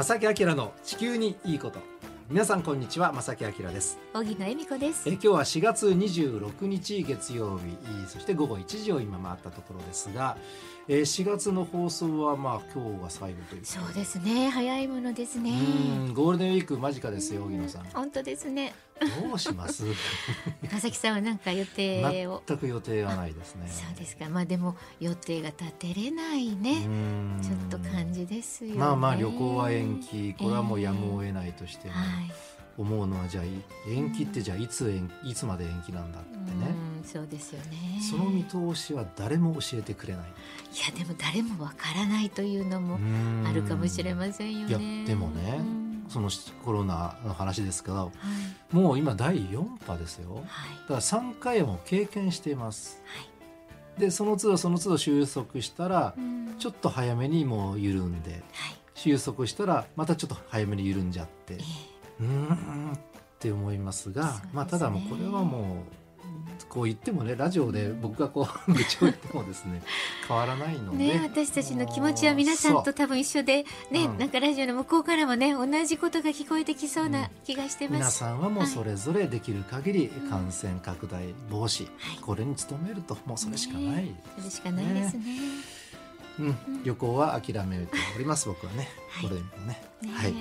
正木明の地球にいいこと。皆さんこんにちは正木明です。荻野恵美子です。え今日は4月26日月曜日。そして午後1時を今回ったところですが、えー、4月の放送はまあ今日が最後というそうですね。早いものですね。ゴールデンウィーク間近ですよ荻野さん。本当ですねどうします？川崎さんは何か予定を。全く予定がないですね。そうですか。まあでも予定が立てれないね。ちょっと感じですよ、ね、まあまあ旅行は延期。これはもうやむを得ないとしても、はい、思うのはじゃあ延期ってじゃあいつ延いつまで延期なんだってね。そうですよね。その見通しは誰も教えてくれない。いやでも誰もわからないというのもあるかもしれませんよね。いやでもねそのコロナの話ですけど、はい、もう今第4波ですよ、はい、だから3回も経験しています、はい、でその都度その都度収束したら、ちょっと早めにもう緩んで、収束したらまたちょっと早めに緩んじゃって、えー、うんって思いますが、ね、まあただもうこれはもうこう言ってもねラジオで僕がこう 愚痴を言ってもですね 変わらないので、ね、私たちの気持ちは皆さんと多分一緒でね、うん、なんかラジオの向こうからもね同じことが聞こえてきそうな気がしてます、うん、皆さんはもうそれぞれできる限り感染拡大防止、はい、これに努めるともうそれしかない、ね、それしかないですね。うん、旅行は諦めております僕はね、これもね、ね、はい。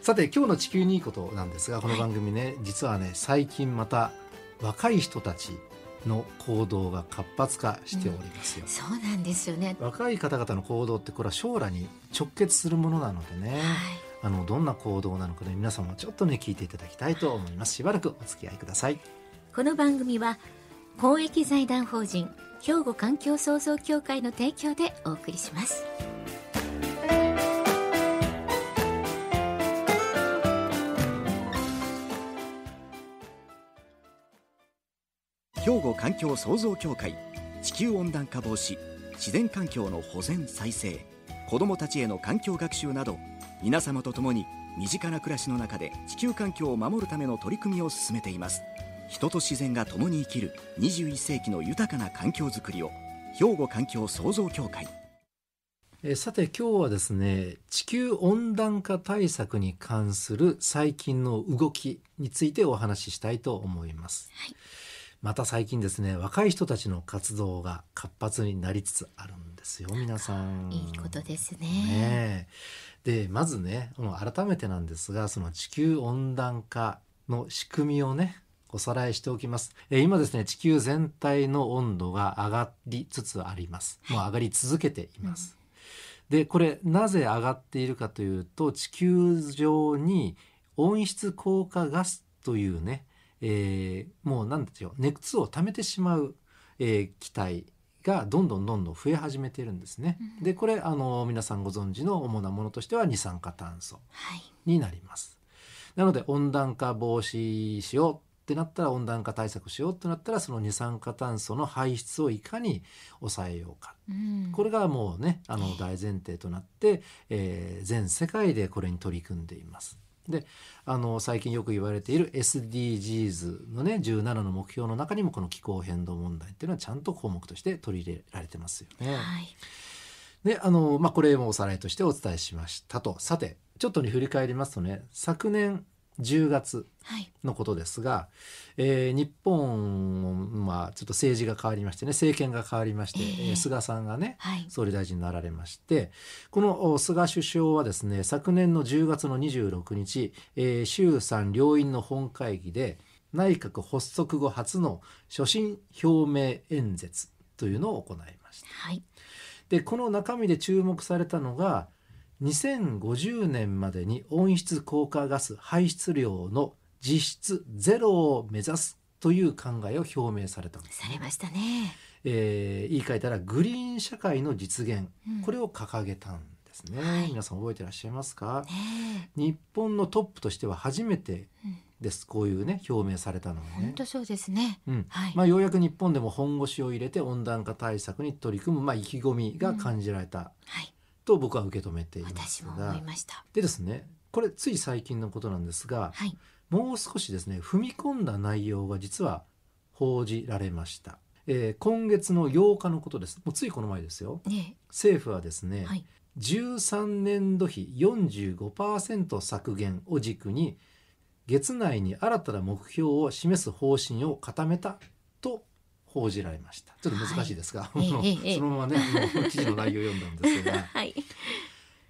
さて今日の地球にいいことなんですがこの番組ね、はい、実はね最近また若い人たちの行動が活発化しておりますよ、うん、そうなんですよね。若い方々の行動ってこれは将来に直結するものなのでね、はい、あのどんな行動なのかね皆さんもちょっとね聞いていただきたいと思います。しばらくお付き合いください。この番組は公益財団法人兵庫環境創造協会の提供でお送りします兵庫環境創造協会地球温暖化防止自然環境の保全再生子どもたちへの環境学習など皆様と共に身近な暮らしの中で地球環境を守るための取り組みを進めています。人と自然が共に生きる21世紀の豊かな環境づくりを兵庫環境創造協会。えさて今日はですね地球温暖化対策に関する最近の動きについてお話ししたいと思います、はいまた最近ですね若い人たちの活動が活発になりつつあるんですよ皆さん。いいことですね。ねでまずね改めてなんですがその地球温暖化の仕組みをねおさらいしておきます。え今ですね地球全体の温度が上がりつつあります。もう上がり続けています。うん、でこれなぜ上がっているかというと地球上に温室効果ガスというねえー、もう何でしょう熱を溜めてしまう、えー、気体がどんどんどんどん増え始めているんですね。うん、でこれあの皆さんご存知の主なものとしては二酸化炭素になります。はい、なので温暖化防止しようってなったら温暖化対策しようってなったらその二酸化炭素の排出をいかに抑えようか、うん、これがもうねあの大前提となって、えー、全世界でこれに取り組んでいます。であの最近よく言われている SDGs のね17の目標の中にもこの気候変動問題っていうのはちゃんと項目として取り入れられてますよね。はい、であの、まあ、これもおさらいとしてお伝えしましたとさてちょっとに振り返りますとね昨年10月のことですが、はい、えー、日本はちょっと政治が変わりましてね政権が変わりまして、えー、菅さんがね、はい、総理大臣になられましてこの菅首相はですね昨年の10月の26日、えー、衆参両院の本会議で内閣発足後初の所信表明演説というのを行いました。はい、でこの中身で注目されたのが2050年までに温室効果ガス排出量の実質ゼロを目指すという考えを表明されたんです、ね、されましたね、えー、言い換えたらグリーン社会の実現、うん、これを掲げたんですね、はい、皆さん覚えてらっしゃいますか、ね、日本のトップとしては初めてです、うん、こういうね表明されたのはね。本当そうですね、うん。はい、まあ、ようやく日本でも本腰を入れて温暖化対策に取り組む、まあ、意気込みが感じられた、はいと僕は受け止めていますが。でですねこれつい最近のことなんですが、はい、もう少しですね踏み込んだ内容が実は報じられました。えー今月の8日のことです。もうついこの前ですよ。ね政府はですね、はい。13年度比45%削減を軸に月内に新たな目標を示す方針を固めたと報じられました。ちょっと難しいですが、はい。そのままね記事の内容を読んだんですが。はい。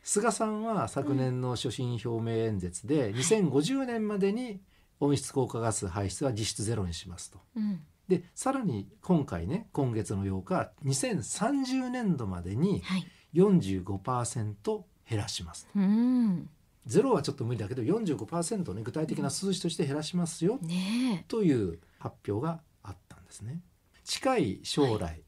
菅さんは昨年の所信表明演説で2050年までに温室効果ガス排出は実質ゼロにしますと。うん。でさらに今回ね今月の8日2030年度までにはい。45%減らしますうん。ゼロはちょっと無理だけど45%ね具体的な数字として減らしますよ。ねという発表があったんですね近い将来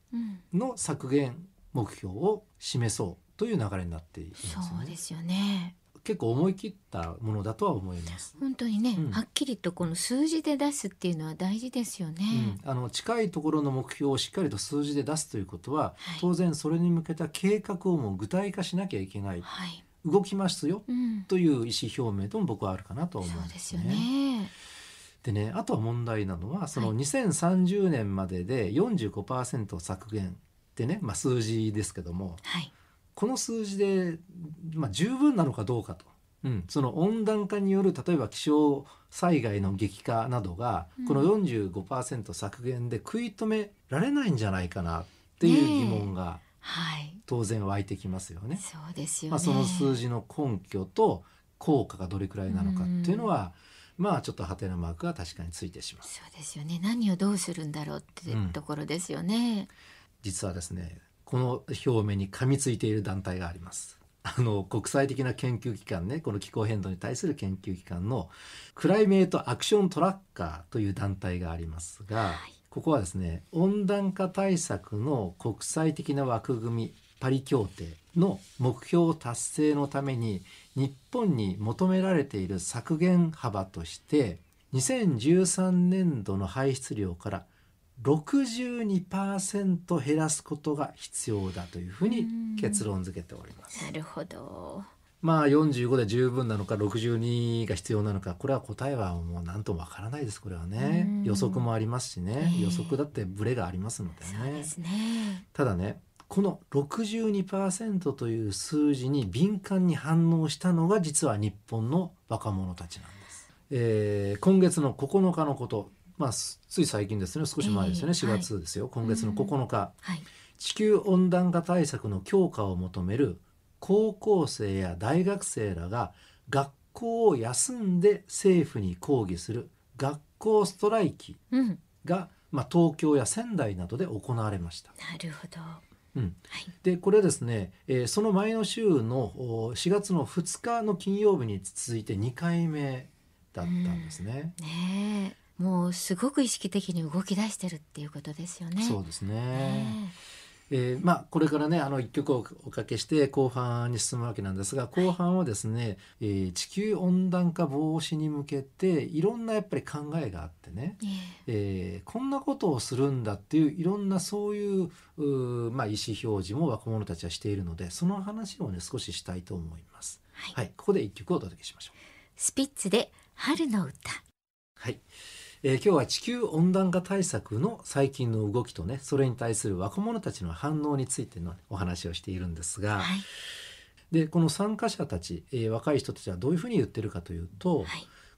の削減目標を示そうという流れになっているんですよね。そうですよね。結構思い切ったものだとは思います、本当にね、うん。はっきりとこの数字で出すっていうのは大事ですよね、うん、あの近いところの目標をしっかりと数字で出すということは、はい。当然それに向けた計画をもう具体化しなきゃいけない。はい、動きますようん、という意思表明とも僕はあるかなと思うんでね。そうですすよねでねあとは問題なのはそのはい2030年までで45%削減ってね、まあ、数字ですけどもはい。この数字で、まあ、十分なのかどうかと、うん、その温暖化による例えば気象災害の激化などがうん。この45%削減で食い止められないんじゃないかなっていう疑問がはい。当然湧いてきますよね。そうですよね、まあ、その数字の根拠と効果がどれくらいなのかっていうのは、まあちょっとハテナマークが確かについてしまう。そうですよね。何をどうするんだろうってうん。ところですよね、実はですねこの表明に噛みついている団体があります。あの国際的な研究機関ねこの気候変動に対する研究機関のクライメートアクショントラッカーという団体がありますが、はい。ここはですね温暖化対策の国際的な枠組みパリ協定の目標達成のために日本に求められている削減幅として2013年度の排出量から62%減らすことが必要だというふうに結論付けております。なるほど。まあ45で十分なのか62が必要なのかこれは答えはもう何ともわからないですこれはね。うん。予測もありますしね。ええ。予測だってブレがありますのでね。そうですね。ただねこの62%という数字に敏感に反応したのが実は日本の若者たちなんです、えー今月の9日のことまあすつい最近ですね。少し前ですよね、ええ4月ですよ、今月の9日、はい。地球温暖化対策の強化を求める高校生や大学生らが学校を休んで政府に抗議する学校ストライキうん。が、まあ、東京や仙台などで行われました。なるほどうん、はい。でこれはですね、えーその前の週のお4月の2日の金曜日に続いて2回目だったんですね。ねえ。もうすごく意識的に動き出してるっていうことですよね。そうですね。ねえーまあこれからねあの一曲をおかけして後半に進むわけなんですが後半はですね、えー地球温暖化防止に向けていろんなやっぱり考えがあってね、えーこんなことをするんだっていういろんなそういうまあ、意思表示も若者たちはしているのでその話をね少ししたいと思います。はい。はい、ここで一曲をお届けしましょう。スピッツで春の歌。はい、えー今日は地球温暖化対策の最近の動きとねそれに対する若者たちの反応についてのお話をしているんですが、はい。でこの参加者たち、えー若い人たちはどういうふうに言ってるかというと、はい。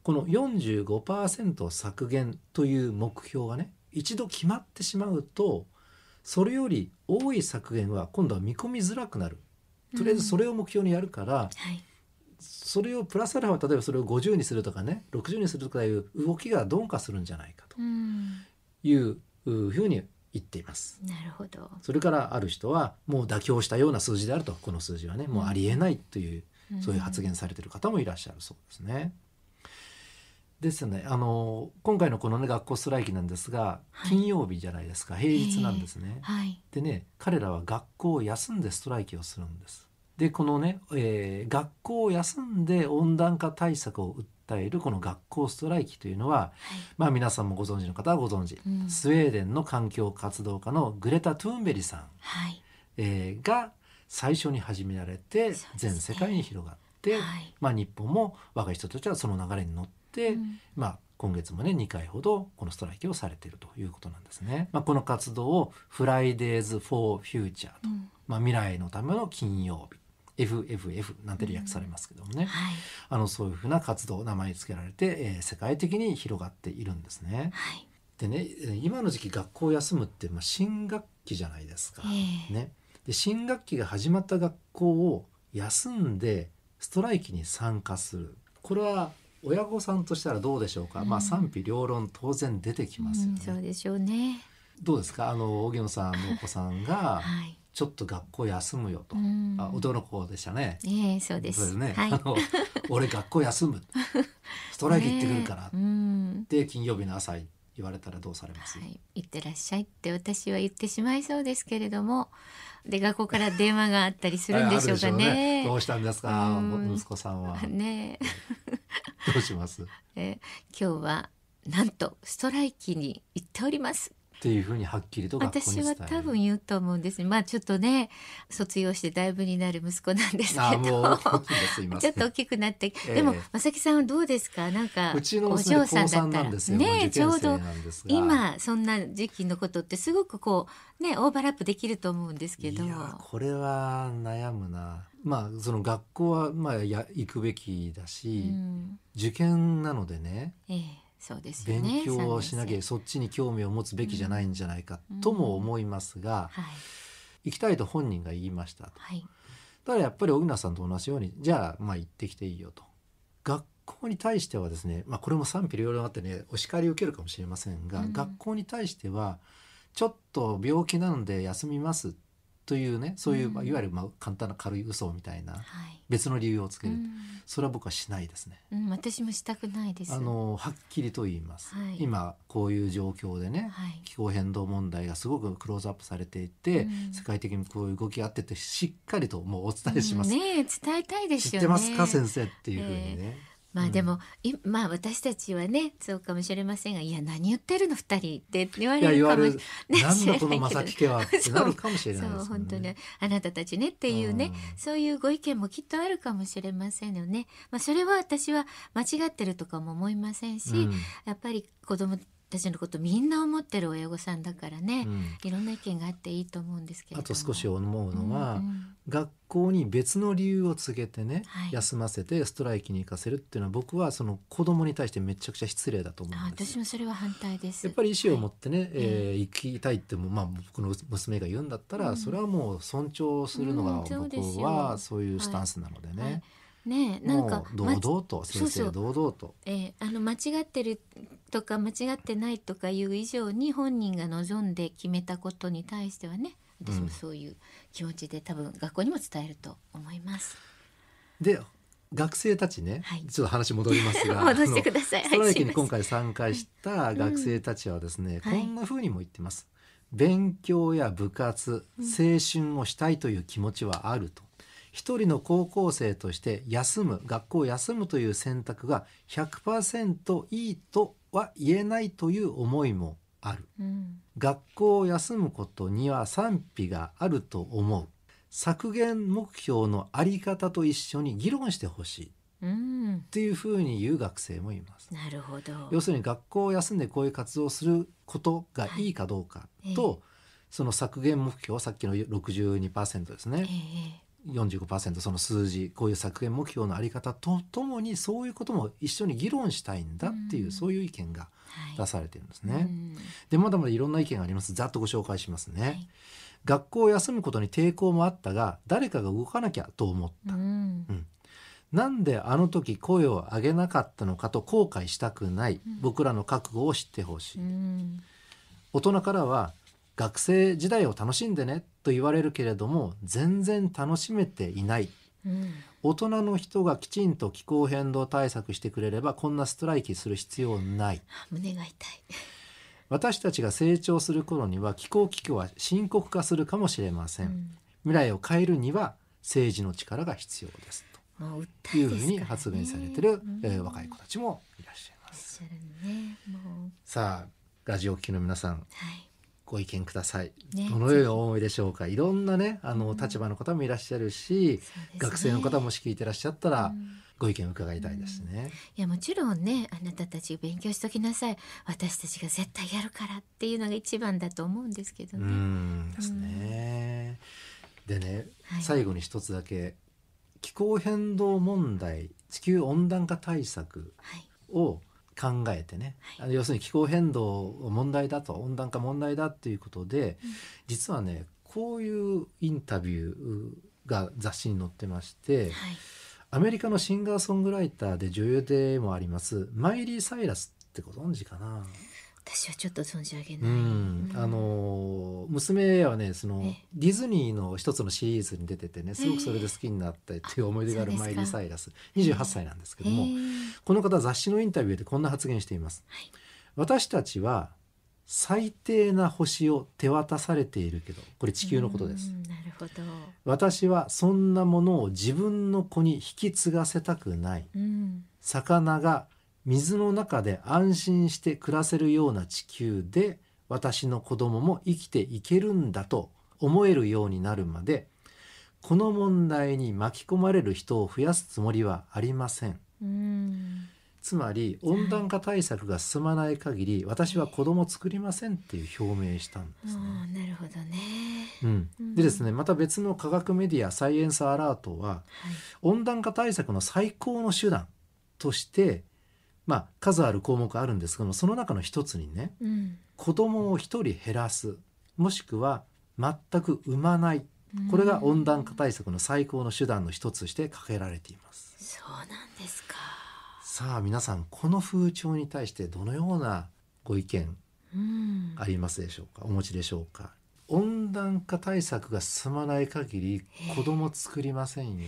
この45%削減という目標がね一度決まってしまうとそれより多い削減は今度は見込みづらくなる。とりあえずそれを目標にやるから、はいそれをプラスアルファ例えばそれを50にするとかね60にするとかいう動きが鈍化するんじゃないかとうんいうふうに言っています。なるほどそれからある人はもう妥協したような数字であるとこの数字はねもうありえないという、そういう発言されている方もいらっしゃるそうですね。ですねあの今回のこのね学校ストライキなんですがはい金曜日じゃないですか、平日なんですね。はいでね彼らは学校を休んでストライキをするんです。でこのね、えー学校を休んで温暖化対策を訴えるこの学校ストライキというのははい。まあ皆さんもご存知の方はご存知、うん。スウェーデンの環境活動家のグレタ・トゥーンベリさん、はい。えーが最初に始められて全世界に広がって、はい。まあ、日本も若い人たちはその流れに乗って、うん。まあ、今月もね2回ほどこのストライキをされているということなんですね。まあ、この活動をフライデーズ・フォー・フューチャーと、うん。まあ、未来のための金曜日 FFF なんて略されますけどもね、はい。あのそういうふうな活動名前に付けられて、えー世界的に広がっているんですね。はい。でねえー今の時期学校を休むって、まあ、新学期じゃないですか。ええ。ね、で新学期が始まった学校を休んでストライキに参加する。これは親御さんとしたらどうでしょうか、うん。まあ賛否両論当然出てきますようんね。そうでしょうね。どうですか？あの荻野さんのお子さんがはいちょっと学校休むよと、うん。あ男の子でしたね。ええそうです。ね、はい。あの 俺学校休む。ストライキ行ってくるから。っねうん。て金曜日の朝言われたらどうされます、はい、行ってらっしゃいって私は言ってしまいそうですけれども。で学校から電話があったりするんでしょうか あるでしょうね。どうしたんですか？うん。息子さんは。ねどうします？え今日はなんとストライキに行っております。っていうふうにはっきりと私は多分言うと思うんです。まあちょっとね卒業してだいぶになる息子なんですけど。ちょっと大きくなって、ええ。でも正木さんはどうですか？なんかうちのお嬢さんだ3ったら。ねちょうど今そんな時期のことってすごくこうねオーバーラップできると思うんですけど。いやこれは悩むな。まあその学校はまあや行くべきだうし、ん。受験なのでねええそうですよね勉強をしなきゃそっちに興味を持つべきじゃないんじゃないかとも思いますが、生はい。行きたいと本人が言いましたと。はい。だからやっぱり小倉さんと同じようにじゃあまあ行ってきていいよと。学校に対してはですね、まあ、これも賛否両論あってねお叱りを受けるかもしれませんが、うん。学校に対してはちょっと病気なので休みますというねそういう、うんまあ、いわゆるまあ簡単な軽い嘘みたいなはい別の理由をつける、うんそれは僕はしないですね。うん、私もしたくないです。あのはっきりと言います、はい今こういう状況でね、はい気候変動問題がすごくクローズアップされていて、うん世界的にこういう動きがあっててしっかりともうお伝えします。うんねえ伝えたいです知よね。ってますか先生っていうふうにね。うんまあでも、いまあ私たちはねそうかもしれませんがいや何言ってるの二人って言われるかも言われなんだこの正木家はってなるかもしれないそう本当に。ね。あなたたちねっていうね、うん。そういうご意見もきっとあるかもしれませんよね。まあそれは私は間違ってるとかも思いませんし、うん。やっぱり子供たちのことみんな思ってる親御さんだからね、うん。いろんな意見があっていいと思うんですけれども。あと少し思うのは、うんうん。学校に別の理由を告げてね、はい。休ませてストライキに行かせるっていうのは僕はその子供に対してめちゃくちゃ失礼だと思あうんです私もそれは反対です。やっぱり意思を持ってね、い。えー行きたいってもまあ僕の娘が言うんだったら、うん。それはもう尊重するのが僕はそういうスタンスなのでね、はいねえなんか堂ま々と先生そうそう堂々とえーあの間違ってるとか間違ってないとかいう以上に本人が望んで決めたことに対してはね私うんもそういう気持ちで多分学校にも伝えると思います。で学生たちね、はいちょっと話戻りますが 戻してください。ストライキにはい今回参加した学生たちはですね、はいこんな風にも言ってます。勉強や部活、青春をしたいという気持ちはあると。一人の高校生として休む学校を休むという選択が100%いいとは言えないという思いもある。うん学校を休むことには賛否があると思う。削減目標のあり方と一緒に議論してほしいっうんていうふうに言う学生もいます。なるほど。要するに学校を休んでこういう活動をすることがいいかどうかと、えその削減目標さっきの62%ですえね、え45%その数字こういう削減目標のあり方とともにそういうことも一緒に議論したいんだっていう、うん。そういう意見がはい。出されてるんですうね。ん。でまだまだいろんな意見があります。ざっとご紹介しますね。はい。学校を休むことに抵抗もあったが誰かが動かなきゃと思った。うん。なんであの時声を上げなかったのかと後悔したくない、うん。僕らの覚悟を知ってほしい、うん。大人からは学生時代を楽しんでねと言われるけれども全然楽しめていない。うん。大人の人がきちんと気候変動対策してくれればこんなストライキする必要ない。あ胸が痛い。私たちが成長する頃には気候危機は深刻化するかもしれません、うん。未来を変えるには政治の力が必要ですと。いうふうに発言されてる、うん。えー若い子たちもいらっしゃいます。ね。さあラジオを聴きの皆さん。はい。ご意見ください、ねどのようにお思いでしょうか。いろんなねあの、うん。立場の方もいらっしゃるし、ね。学生の方もし聞いてらっしゃったら、うん。ご意見を伺いたいですね。いやもちろんねあなたたち勉強しときなさい。私たちが絶対やるからっていうのが一番だと思うんですけどうね。んですね。でね、はい。最後に一つだけ気候変動問題地球温暖化対策はい。を考えてね、あの要するに気候変動問題だと温暖化問題だっていうことで、うん。実はねこういうインタビューが雑誌に載ってましてはい。アメリカのシンガーソングライターで女優でもありますマイリー・サイラスってご存知かな、私はちょっと存じ上げうない。ん、あの娘はねそのええ。ディズニーの一つのシリーズに出ててねすごくそれで好きになったっていう思い出があるマイリー・サイラス28歳なんですけども、この方雑誌のインタビューでこんな発言しています。はい。私たちは最低な星を手渡されているけどこれ地球のことです。うんなるほど。私はそんなものを自分の子に引き継がせたくない。うん。魚が水の中で安心して暮らせるような地球で私の子供も生きていけるんだと思えるようになるまでこの問題に巻き込まれる人を増やすつもりはありません。うん。つまり温暖化対策が進まない限り私は子供を作りませんっていう表明したんですね。なるほどね。うん。うん。でですねまた別の科学メディア「サイエンスアラート」ははい。温暖化対策の最高の手段としてまあ数ある項目あるんですけどもその中の一つにねうん子供を一人減らすもしくは全く産まないこれが温暖化対策の最高の手段の一つとして挙げられています。そうなんですか。さあ皆さんこの風潮に対してどのようなご意見うんありますでしょうか？お持ちでしょうか？温暖化対策が進まない限り子供作りませんよ。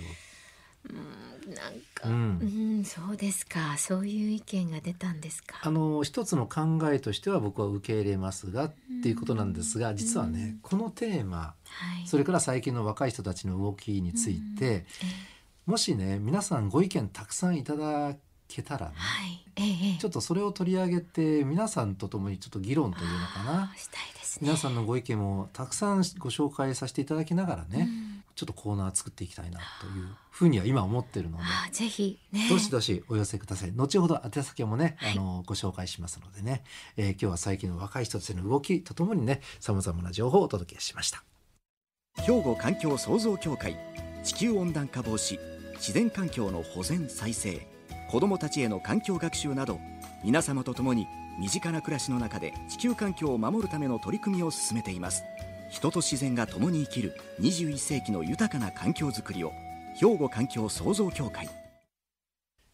うんなんか、ううんん、そうですか。そういう意見が出たんですか。あの一つの考えとしては僕は受け入れますがっていうことなんですが実はねこのテーマはい。それから最近の若い人たちの動きについてもしね皆さんご意見たくさんいただけたらねはい。ええええちょっとそれを取り上げて皆さんと共にちょっと議論というのかなね。皆さんのご意見もたくさんご紹介させていただきながらね、うんちょっとコーナー作っていきたいなというふうには今思ってるので。ぜひね。どしどしお寄せください。後ほど宛先もね、はいあのご紹介しますのでね、えー今日は最近の若い人たちの動きとともにね、さまざまな情報をお届けしました。兵庫環境創造協会地球温暖化防止自然環境の保全再生子どもたちへの環境学習など皆様と共に身近な暮らしの中で地球環境を守るための取り組みを進めています人と自然が共に生きる21世紀の豊かな環境づくりを兵庫環境創造協会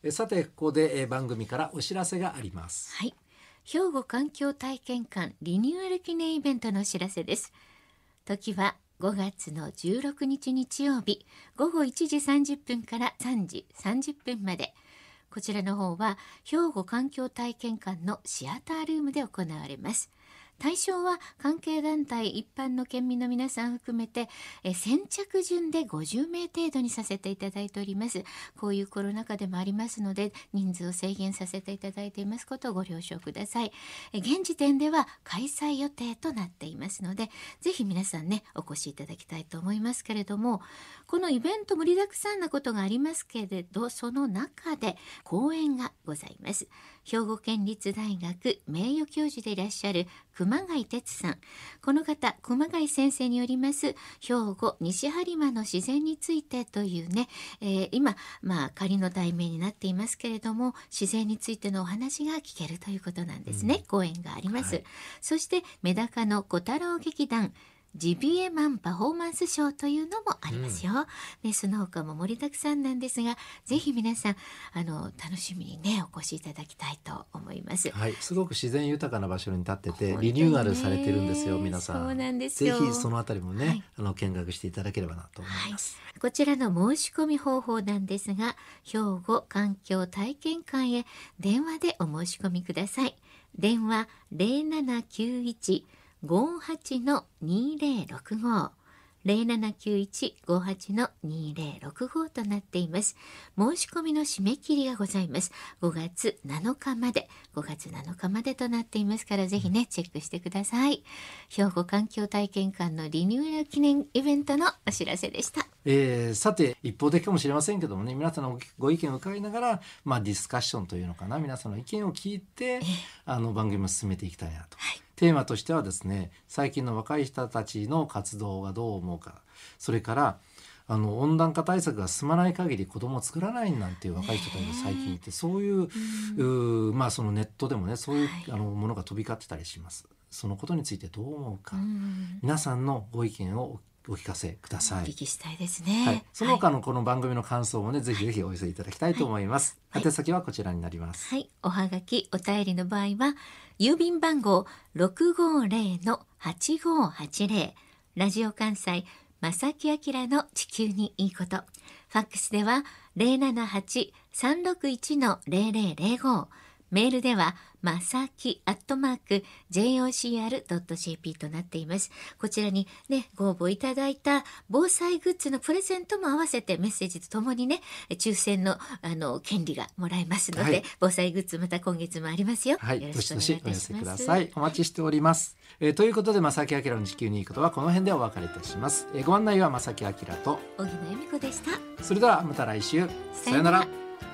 えーさて、ここで、えー番組からお知らせがあります。はい。兵庫環境体験館リニューアル記念イベントのお知らせです。時は5月の16日日曜日午後1時30分から3時30分まで。こちらの方は兵庫環境体験館のシアタールームで行われます。対象は関係団体一般の県民の皆さん含めてえ先着順で50名程度にさせていただいております。こういうコロナ禍でもありますので人数を制限させていただいていますことをご了承ください。え現時点では開催予定となっていますのでぜひ皆さんねお越しいただきたいと思いますけれどもこのイベント盛りだくさんなことがありますけれどその中で講演がございます。兵庫県立大学名誉教授でいらっしゃる熊谷哲さん。この方熊谷先生によります兵庫西播磨の自然についてというね、えー今まあ仮の題名になっていますけれども自然についてのお話が聞けるということなんですね、講演があります、はい。そしてメダカの小太郎劇団ジビエマンパフォーマンスショーというのもありますよ。ね、その他も盛りだくさんなんですが、ぜひ皆さん、あの、楽しみにね、お越しいただきたいと思います。はい、すごく自然豊かな場所に立ってて、リニューアルされてるんですよ、皆さん。そうなんですぜよひそのあたりもね、はいあの見学していただければなと思います。こちらの申し込み方法なんですが、兵庫環境体験館へ電話でお申し込みください。電話0791-58-2065 0791-58の2065となっています。申し込みの締め切りがございます。5月7日まで、5月7日までとなっていますから、ぜひね、チェックしてください。兵庫環境体験館のリニューアル記念イベントのお知らせでした。えーさて一方的かもしれませんけどもね皆さんのご意見を伺いながら、まあ、ディスカッションというのかな皆さんの意見を聞いてあの番組を進めていきたいなと。はいテーマとしてはですね最近の若い人たちの活動がどう思うか。それからあの温暖化対策が進まない限り子供を作らないなんていう若い人たちが最近いてそういううーまあそのネットでもねそういう、はい。あのものが飛び交ってたりします。そのことについてどう思うか、うん。皆さんのご意見をお聞かせくださいお聞。きしたいですね。はい、その他のこの番組の感想もね、ぜひぜひお寄せいただきたいと思います。はい宛先はこちらになります。はい。おはがき、お便りの場合は、郵便番号650-8580、ラジオ関西、正木明の地球にいいこと。ファックスでは、078-361-0005。メールでは、まさきアットマーク jocr.jp となっています。こちらにね、ご応募いただいた防災グッズのプレゼントも合わせてメッセージとともにね、抽選のあの権利がもらえますので、はい防災グッズまた今月もありますよ。はい、よろどしどしくお願いいたします。ください。お待ちしております。えーということで、正木明の地球にいいことはこの辺でお別れいたします。えーご案内は正木明と、小木野由美子でした。それではまた来週。さよなら。